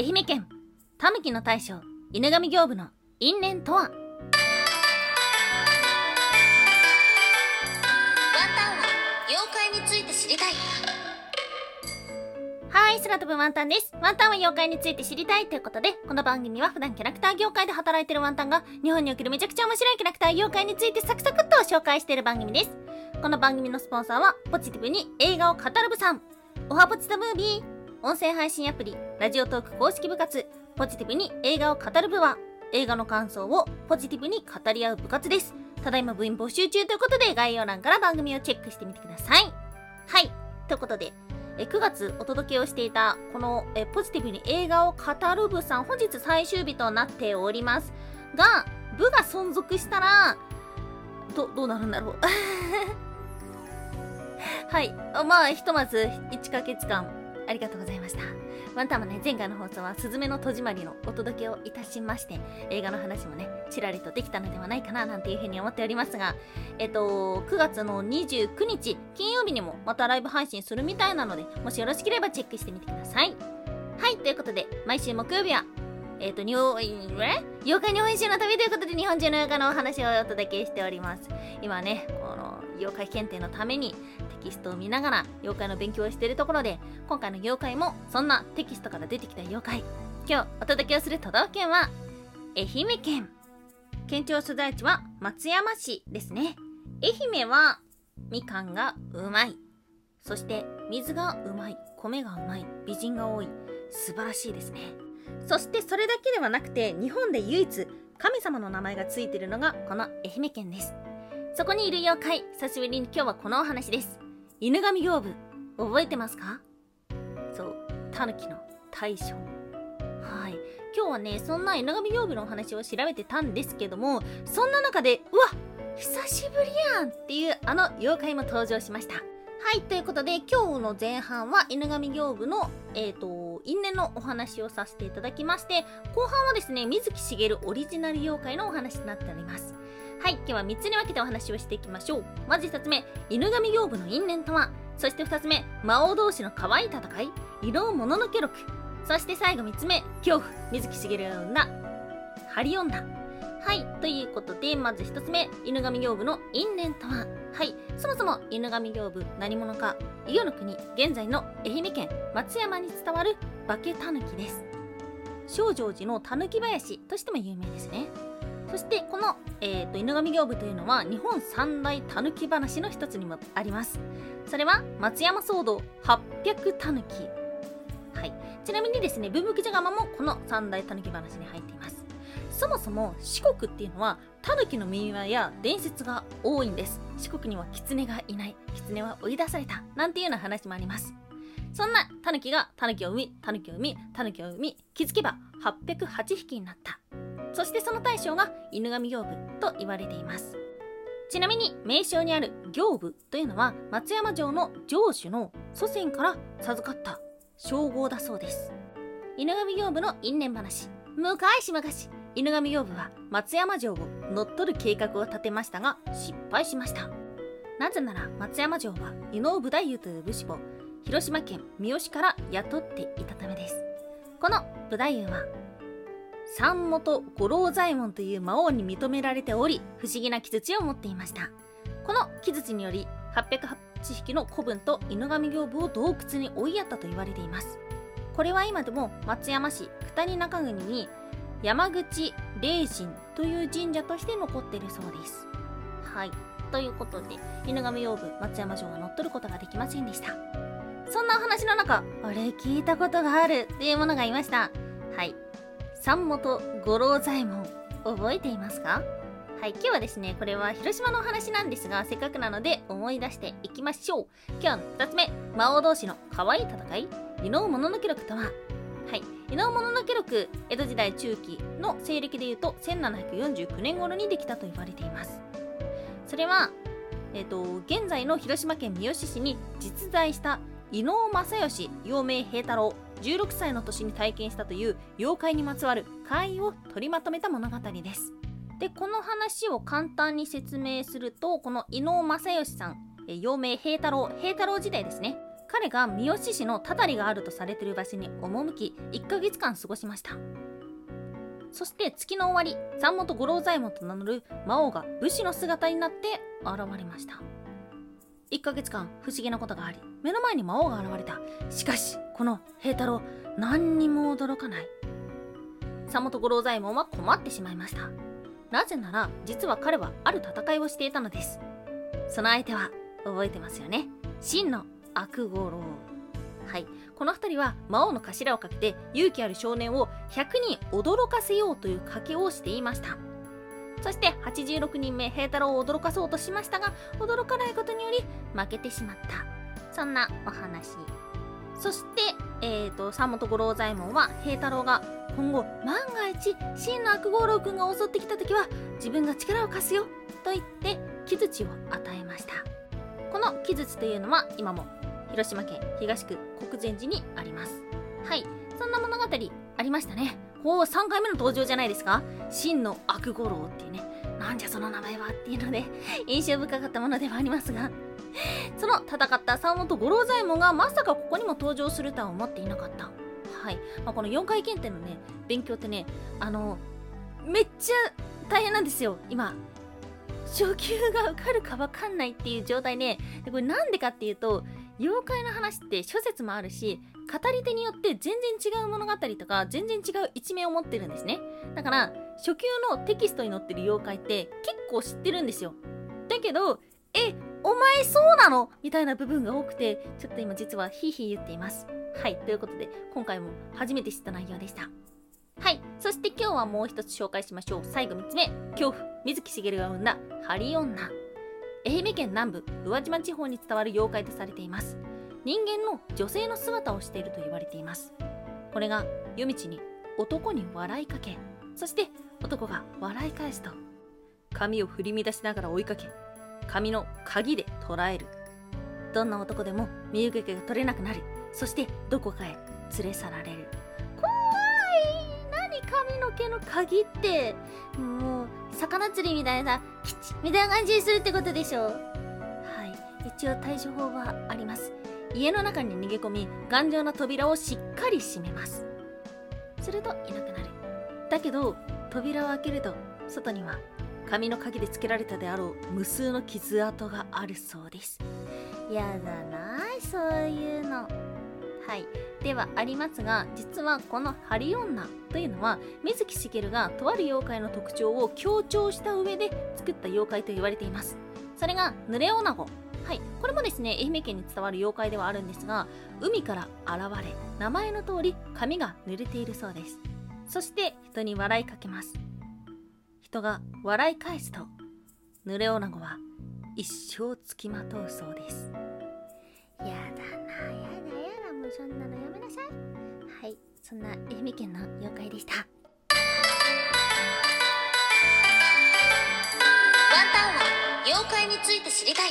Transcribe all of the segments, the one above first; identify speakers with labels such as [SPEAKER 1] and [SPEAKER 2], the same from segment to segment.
[SPEAKER 1] 愛媛県たぬきの大将犬神行部の因縁とは？ワン
[SPEAKER 2] タンは妖怪について知りたい。
[SPEAKER 1] はい空飛ぶワンタンです。ワンタンは妖怪について知りたいということでこの番組は普段キャラクター業界で働いてるワンタンが日本におけるめちゃくちゃ面白いキャラクター妖怪についてサクサクっと紹介している番組です。この番組のスポンサーはポジティブに映画を語る部さん。おはポチタムービー。音声配信アプリラジオトーク公式部活。ポジティブに映画を語る部は映画の感想をポジティブに語り合う部活です。ただいま部員募集中ということで概要欄から番組をチェックしてみてください。はい。ということでえ9月お届けをしていたこのえポジティブに映画を語る部さん本日最終日となっております。が部が存続したらどどうなるんだろう。はい。まあひとまず1ヶ月間ありがとうございました。ワンタンもね前回の放送は「すずめの戸締まり」のお届けをいたしまして映画の話もねちらりとできたのではないかななんていうふうに思っておりますがえっと9月の29日金曜日にもまたライブ配信するみたいなのでもしよろしければチェックしてみてください。はいということで毎週木曜日はえっ、ー、と、にょ、え？妖怪日本一周の旅ということで日本中の妖怪のお話をお届けしております。今ね、妖怪検定のためにテキストを見ながら妖怪の勉強をしているところで今回の妖怪もそんなテキストから出てきた妖怪。今日お届けをする都道府県は愛媛県。県庁所在地は松山市ですね。愛媛はみかんがうまい。そして水がうまい。米がうまい。美人が多い。素晴らしいですね。そしてそれだけではなくて日本で唯一神様の名前がついているのがこの愛媛県です。そこにいる妖怪久しぶりに今日はこのお話です。犬神行部覚えてますか？そうタヌキの大将。はい。今日はねそんな犬神行部のお話を調べてたんですけどもそんな中でうわ久しぶりやんっていうあの妖怪も登場しました。はいということで今日の前半は犬神行部のえっ、ー、と因縁のお話をさせていただきまして後半はですね水木しげるオリジナル妖怪のお話となっております。はい今日は3つに分けてお話をしていきましょう。まず1つ目犬神行部の因縁とはそして2つ目魔王同士の可愛い戦い色をもののけ録そして最後3つ目恐怖水木しげるが生んだハリオンダはいということでまず1つ目犬神行部の因縁とははい。そもそも犬神行部何者か伊予の国現在の愛媛県松山に伝わる化けタヌキです。正常寺のタヌキ林としても有名ですね。そしてこの、えーと、犬神行部というのは日本三大たぬき話の一つにもあります。それは松山騒動800たぬきはい。ちなみにですね文福寺釜もこの三大たぬき話に入っています。そもそも四国っていうのはタヌキの民話や伝説が多いんです。四国には狐がいない。狐は追い出されたなんていうような話もあります。そんなタヌキがタヌキを産みタヌキを産みタヌキを産み気づけば808匹になった。そしてその大将が犬神行部と言われています。ちなみに名称にある行部というのは松山城の城主の祖先から授かった称号だそうです。犬神行部の因縁話。昔々犬神行部は松山城を乗っ取る計画を立てましたが失敗しました。なぜなら松山城は伊能武太夫という武士を広島県三好から雇っていたためです。この武太夫は三元五郎左衛門という魔王に認められており不思議な木槌を持っていました。この木槌により808匹の古文と犬神行部を洞窟に追いやったと言われています。これは今でも松山市二人中国に山口霊神という神社として残ってるそうです。はい。ということで犬神養部松山城は乗っ取ることができませんでした。そんなお話の中あれ聞いたことがあるっていうものがいました。はい。三本五郎左衛門覚えていますか？はい。今日はですねこれは広島のお話なんですがせっかくなので思い出していきましょう。今日の2つ目魔王同士の可愛い戦い伊能物の記録とは？はい。伊能物の記録江戸時代中期の西暦でいうと1749年頃にできたと言われています。それはえっ、ー、と現在の広島県三好市に実在した伊能正義陽明平太郎16歳の年に体験したという妖怪にまつわる怪異を取りまとめた物語です。でこの話を簡単に説明するとこの伊能正義さん陽明平太郎平太郎時代ですね。彼が三好市のたたりがあるとされている場所に赴き1ヶ月間過ごしました。そして月の終わり山本五郎左衛門と名乗る魔王が武士の姿になって現れました。1ヶ月間不思議なことがあり目の前に魔王が現れた。しかしこの平太郎何にも驚かない。山本五郎左衛門は困ってしまいました。なぜなら実は彼はある戦いをしていたのです。その相手は覚えてますよね？真の悪五郎。はい。この2人は魔王の頭をかけて勇気ある少年を100人驚かせようという賭けをしていました。そして86人目平太郎を驚かそうとしましたが驚かないことにより負けてしまった。そんなお話。そして、えーと、山本五郎左衛門は平太郎が今後万が一真の悪五郎君が襲ってきた時は自分が力を貸すよと言って木槌を与えました。この木槌というのは今も広島県東区国前寺にあります。はい。そんな物語ありましたね。おお3回目の登場じゃないですか。真の悪五郎っていうね。なんじゃその名前はっていうので 印象深かったものではありますが。その戦った山本五郎左衛門がまさかここにも登場するとは思っていなかった。はい、まあ、この4回検定のね勉強ってねあのめっちゃ大変なんですよ。今初級が受かるか分かんないっていう状態ででこれなんでかっていうと妖怪の話って諸説もあるし語り手によって全然違う物語とか全然違う一面を持ってるんですね。だから初級のテキストに載ってる妖怪って結構知ってるんですよ。だけどえお前そうなの？みたいな部分が多くてちょっと今実はヒーヒー言っています。はいということで今回も初めて知った内容でした。はいそして今日はもう一つ紹介しましょう。最後3つ目恐怖。水木しげるが生んだハリ女。愛媛県南部宇和島地方に伝わる妖怪とされています。人間の女性の姿をしていると言われています。これが夜道に男に笑いかけそして男が笑い返すと髪を振り乱しながら追いかけ髪の鍵で捉える。どんな男でも身受けが取れなくなるそしてどこかへ連れ去られる。怖い！何髪の毛の鍵って？もう魚釣りみたいなさキチみたいな感じにするってことでしょはい。一応対処法はあります。家の中に逃げ込み頑丈な扉をしっかり閉めます。するといなくなる。だけど扉を開けると外には紙の鍵で付けられたであろう無数の傷跡があるそうです。やだなそういうのはい。ではありますが実はこのハリ女というのは水木しげるがとある妖怪の特徴を強調した上で作った妖怪と言われています。それが濡れ女子。はい。これもですね愛媛県に伝わる妖怪ではあるんですが海から現れ名前の通り髪が濡れているそうです。そして人に笑いかけます。人が笑い返すと濡れ女子は一生つきまとうそうです。もうそんなのやめなさい。はいそんな愛媛県の妖怪でした。ワン
[SPEAKER 2] タンは妖怪について知りたい。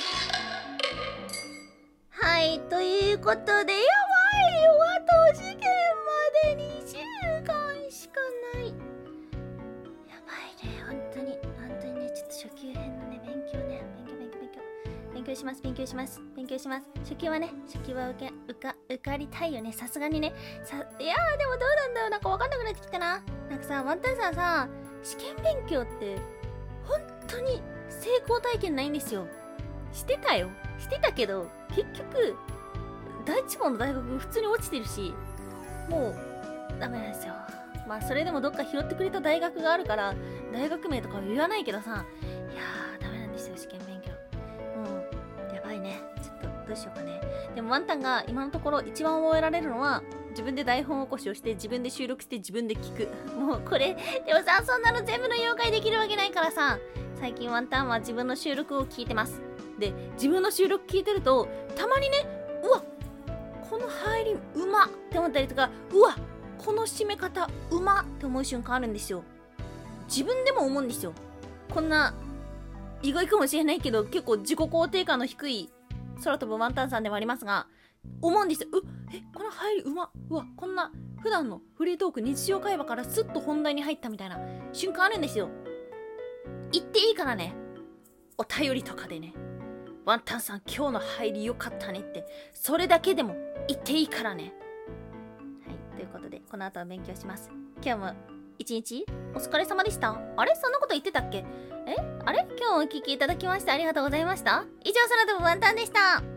[SPEAKER 1] はいということでよ。強します、勉強します、勉強します。初級はね、初級は受け、受か、受かりたいよね。さすがにね。さ、いやーでもどうなんだよ。なんかわかんなくなってきたな。なんかさ、ワンタンさんさ、試験勉強って、本当に成功体験ないんですよ。してたよ。してたけど、結局、第一問の大学普通に落ちてるし、もう、ダメなんですよ。まあそれでもどっか拾ってくれた大学があるから大学名とかは言わないけどさどうしようかね。でもワンタンが今のところ一番覚えられるのは自分で台本起こしをして自分で収録して自分で聞く。もうこれでもさそんなの全部の妖怪できるわけないからさ。最近ワンタンは自分の収録を聞いてます。で自分の収録聞いてるとたまにねうわこの入りうまって思ったりとかうわこの締め方うまって思う瞬間あるんですよ。自分でも思うんですよ。こんな意外かもしれないけど結構自己肯定感の低い空飛ぶワンタンさんでもありますが、思うんですよ。うえ、この入りうまうわ、こんな普段のフリートーク、日常会話からスッと本題に入ったみたいな瞬間あるんですよ。言っていいからね。お便りとかでね。ワンタンさん今日の入り良かったねって、それだけでも言っていいからね。はい、ということで、この後は勉強します。今日も一日お疲れ様でした。あれ？そんなこと言ってたっけ？え？あれ？今日お聴きいただきましてありがとうございました以上、空飛ぶワンタンでした。